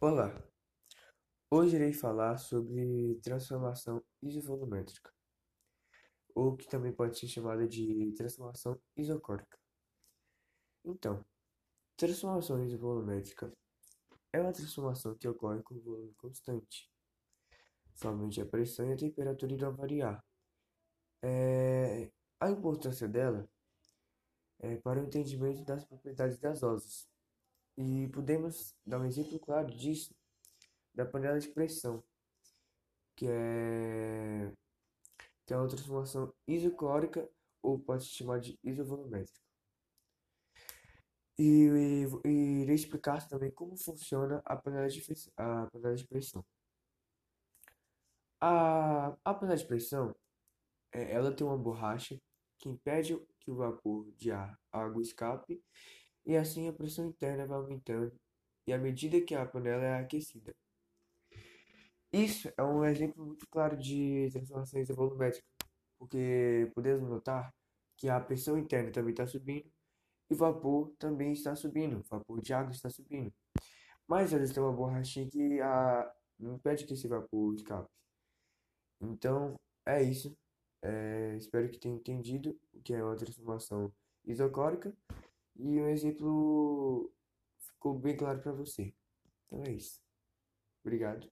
Olá, hoje irei falar sobre transformação isovolumétrica, ou que também pode ser chamada de transformação isocórica. Então, transformação isovolumétrica é uma transformação que ocorre com volume constante. Somente a pressão e a temperatura irão variar. É... A importância dela é para o entendimento das propriedades gasosas. E podemos dar um exemplo claro disso da panela de pressão, que é, que é uma transformação isoclórica ou pode se chamar de isovolumétrica. E, e, e irei explicar também como funciona a panela de, a panela de pressão. A, a panela de pressão, é, ela tem uma borracha que impede que o vapor de ar, água escape e assim a pressão interna vai aumentando e à medida que a panela é aquecida. Isso é um exemplo muito claro de transformações volumétricas, porque podemos notar que a pressão interna também está subindo e o vapor também está subindo, o vapor de água está subindo. Mas elas têm uma borrachinha que a... não impede que esse vapor escape. Então, é isso. É... espero que tenha entendido o que é uma transformação isocórica. E um exemplo ficou bem claro para você. Então é isso. Obrigado.